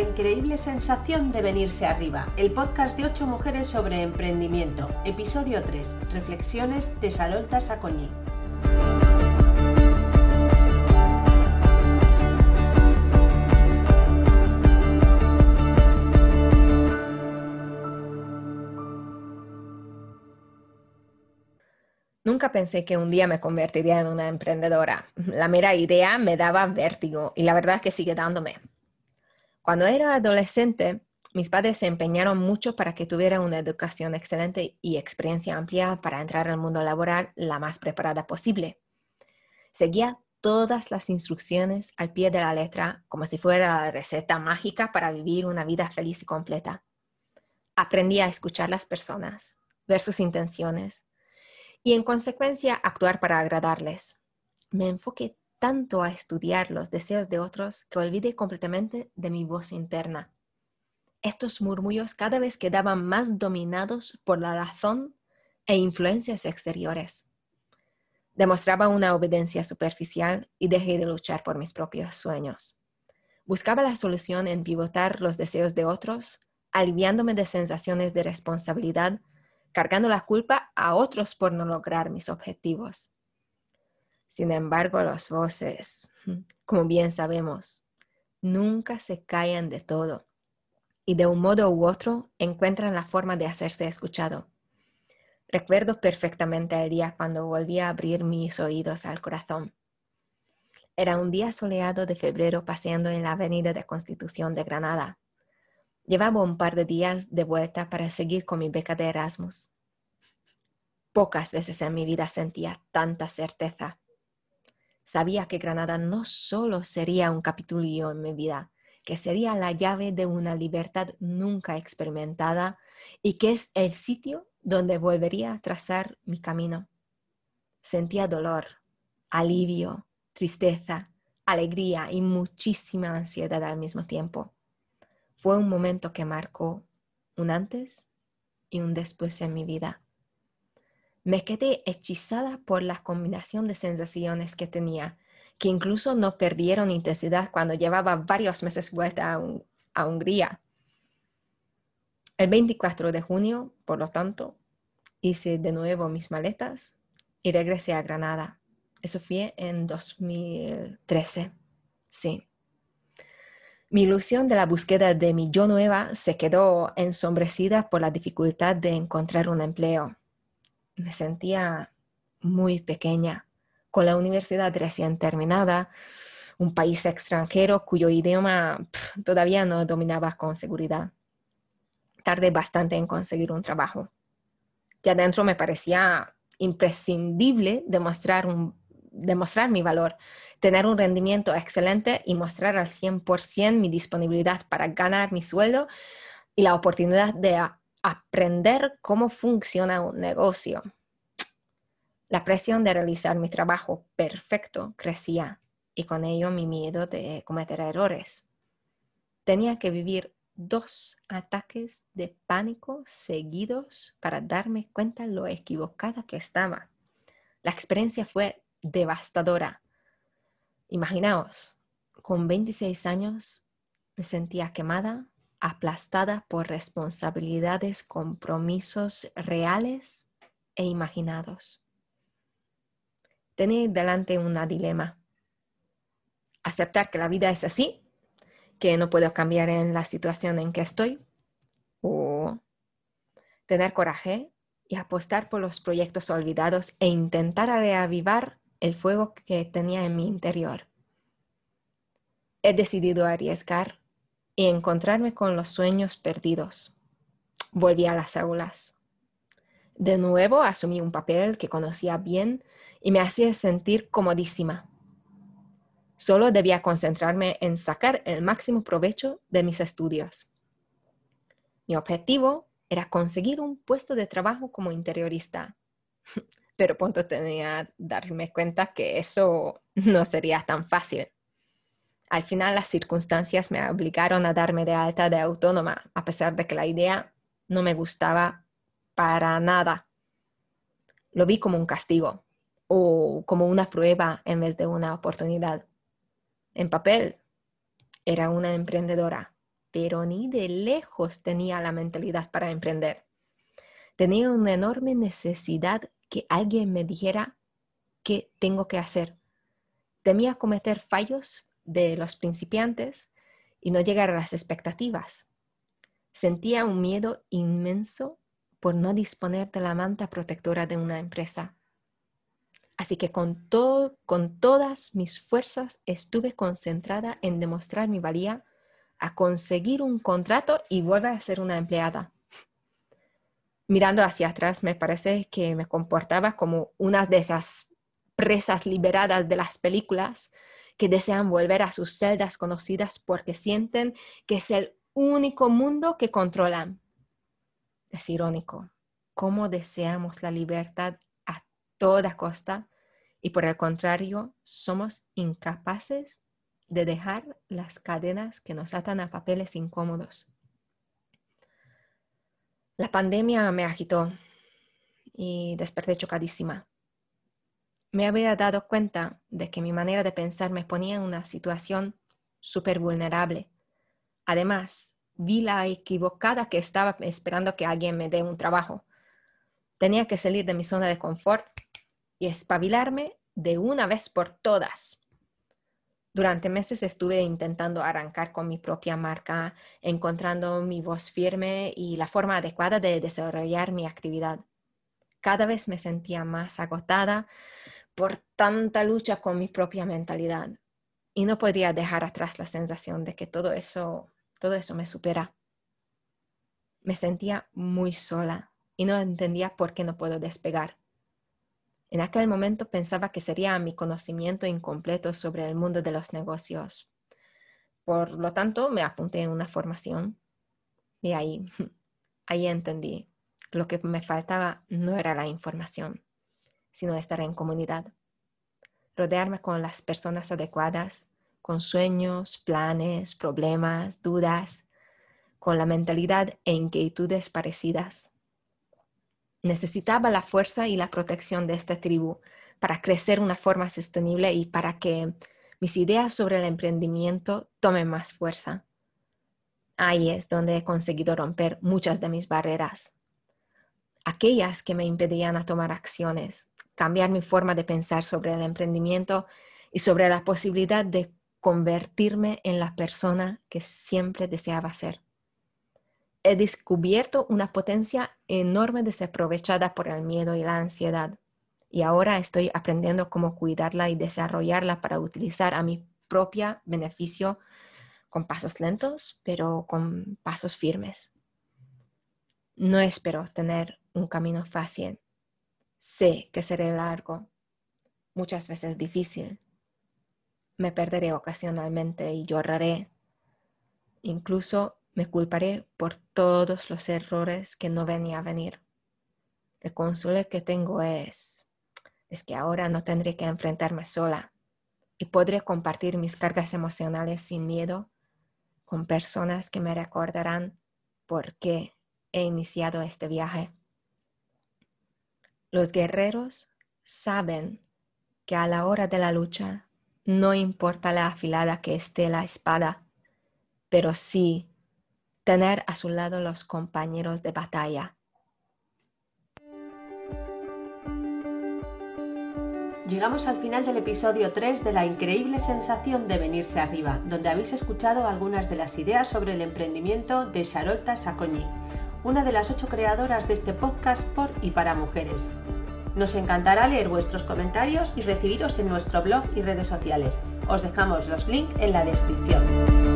increíble sensación de venirse arriba, el podcast de 8 mujeres sobre emprendimiento, episodio 3, Reflexiones de Salolta Sacoñi. Nunca pensé que un día me convertiría en una emprendedora. La mera idea me daba vértigo y la verdad es que sigue dándome. Cuando era adolescente, mis padres se empeñaron mucho para que tuviera una educación excelente y experiencia amplia para entrar al mundo laboral la más preparada posible. Seguía todas las instrucciones al pie de la letra como si fuera la receta mágica para vivir una vida feliz y completa. Aprendí a escuchar las personas, ver sus intenciones, y en consecuencia actuar para agradarles. Me enfoqué tanto a estudiar los deseos de otros que olvidé completamente de mi voz interna. Estos murmullos cada vez quedaban más dominados por la razón e influencias exteriores. Demostraba una obediencia superficial y dejé de luchar por mis propios sueños. Buscaba la solución en pivotar los deseos de otros, aliviándome de sensaciones de responsabilidad cargando la culpa a otros por no lograr mis objetivos. Sin embargo, las voces, como bien sabemos, nunca se callan de todo y de un modo u otro encuentran la forma de hacerse escuchado. Recuerdo perfectamente el día cuando volví a abrir mis oídos al corazón. Era un día soleado de febrero paseando en la avenida de Constitución de Granada. Llevaba un par de días de vuelta para seguir con mi beca de Erasmus. Pocas veces en mi vida sentía tanta certeza. Sabía que Granada no solo sería un capitulio en mi vida, que sería la llave de una libertad nunca experimentada y que es el sitio donde volvería a trazar mi camino. Sentía dolor, alivio, tristeza, alegría y muchísima ansiedad al mismo tiempo. Fue un momento que marcó un antes y un después en mi vida. Me quedé hechizada por la combinación de sensaciones que tenía, que incluso no perdieron intensidad cuando llevaba varios meses vuelta a, Hungría. El 24 de junio, por lo tanto, hice de nuevo mis maletas y regresé a Granada. Eso fue en 2013. Sí. Mi ilusión de la búsqueda de mi yo nueva se quedó ensombrecida por la dificultad de encontrar un empleo. Me sentía muy pequeña, con la universidad recién terminada, un país extranjero cuyo idioma todavía no dominaba con seguridad. Tardé bastante en conseguir un trabajo. Ya adentro me parecía imprescindible demostrar un demostrar mi valor, tener un rendimiento excelente y mostrar al 100% mi disponibilidad para ganar mi sueldo y la oportunidad de aprender cómo funciona un negocio. La presión de realizar mi trabajo perfecto crecía y con ello mi miedo de cometer errores. Tenía que vivir dos ataques de pánico seguidos para darme cuenta lo equivocada que estaba. La experiencia fue devastadora. Imaginaos, con 26 años me sentía quemada, aplastada por responsabilidades, compromisos reales e imaginados. Tenía delante un dilema. Aceptar que la vida es así, que no puedo cambiar en la situación en que estoy, o tener coraje y apostar por los proyectos olvidados e intentar reavivar el fuego que tenía en mi interior. He decidido arriesgar y encontrarme con los sueños perdidos. Volví a las aulas. De nuevo asumí un papel que conocía bien y me hacía sentir comodísima. Solo debía concentrarme en sacar el máximo provecho de mis estudios. Mi objetivo era conseguir un puesto de trabajo como interiorista. pero pronto tenía que darme cuenta que eso no sería tan fácil. Al final las circunstancias me obligaron a darme de alta de autónoma, a pesar de que la idea no me gustaba para nada. Lo vi como un castigo o como una prueba en vez de una oportunidad. En papel, era una emprendedora, pero ni de lejos tenía la mentalidad para emprender. Tenía una enorme necesidad que alguien me dijera qué tengo que hacer. Temía cometer fallos de los principiantes y no llegar a las expectativas. Sentía un miedo inmenso por no disponer de la manta protectora de una empresa. Así que con, todo, con todas mis fuerzas estuve concentrada en demostrar mi valía a conseguir un contrato y volver a ser una empleada. Mirando hacia atrás, me parece que me comportaba como una de esas presas liberadas de las películas que desean volver a sus celdas conocidas porque sienten que es el único mundo que controlan. Es irónico cómo deseamos la libertad a toda costa y por el contrario somos incapaces de dejar las cadenas que nos atan a papeles incómodos. La pandemia me agitó y desperté chocadísima. Me había dado cuenta de que mi manera de pensar me ponía en una situación súper vulnerable. Además, vi la equivocada que estaba esperando que alguien me dé un trabajo. Tenía que salir de mi zona de confort y espabilarme de una vez por todas. Durante meses estuve intentando arrancar con mi propia marca, encontrando mi voz firme y la forma adecuada de desarrollar mi actividad. Cada vez me sentía más agotada por tanta lucha con mi propia mentalidad y no podía dejar atrás la sensación de que todo eso, todo eso me supera. Me sentía muy sola y no entendía por qué no puedo despegar. En aquel momento pensaba que sería mi conocimiento incompleto sobre el mundo de los negocios. Por lo tanto, me apunté en una formación y ahí, ahí entendí. Lo que me faltaba no era la información, sino estar en comunidad. Rodearme con las personas adecuadas, con sueños, planes, problemas, dudas, con la mentalidad e inquietudes parecidas necesitaba la fuerza y la protección de esta tribu para crecer una forma sostenible y para que mis ideas sobre el emprendimiento tomen más fuerza. Ahí es donde he conseguido romper muchas de mis barreras, aquellas que me impedían a tomar acciones, cambiar mi forma de pensar sobre el emprendimiento y sobre la posibilidad de convertirme en la persona que siempre deseaba ser he descubierto una potencia enorme desaprovechada por el miedo y la ansiedad. Y ahora estoy aprendiendo cómo cuidarla y desarrollarla para utilizar a mi propio beneficio con pasos lentos, pero con pasos firmes. No espero tener un camino fácil. Sé que seré largo, muchas veces difícil. Me perderé ocasionalmente y lloraré. Incluso me culparé por todos los errores que no venía a venir. El consuelo que tengo es, es que ahora no tendré que enfrentarme sola y podré compartir mis cargas emocionales sin miedo con personas que me recordarán por qué he iniciado este viaje. Los guerreros saben que a la hora de la lucha no importa la afilada que esté la espada, pero sí tener a su lado los compañeros de batalla. Llegamos al final del episodio 3 de la increíble sensación de venirse arriba, donde habéis escuchado algunas de las ideas sobre el emprendimiento de Charolta Sacoñi, una de las ocho creadoras de este podcast por y para mujeres. Nos encantará leer vuestros comentarios y recibiros en nuestro blog y redes sociales. Os dejamos los links en la descripción.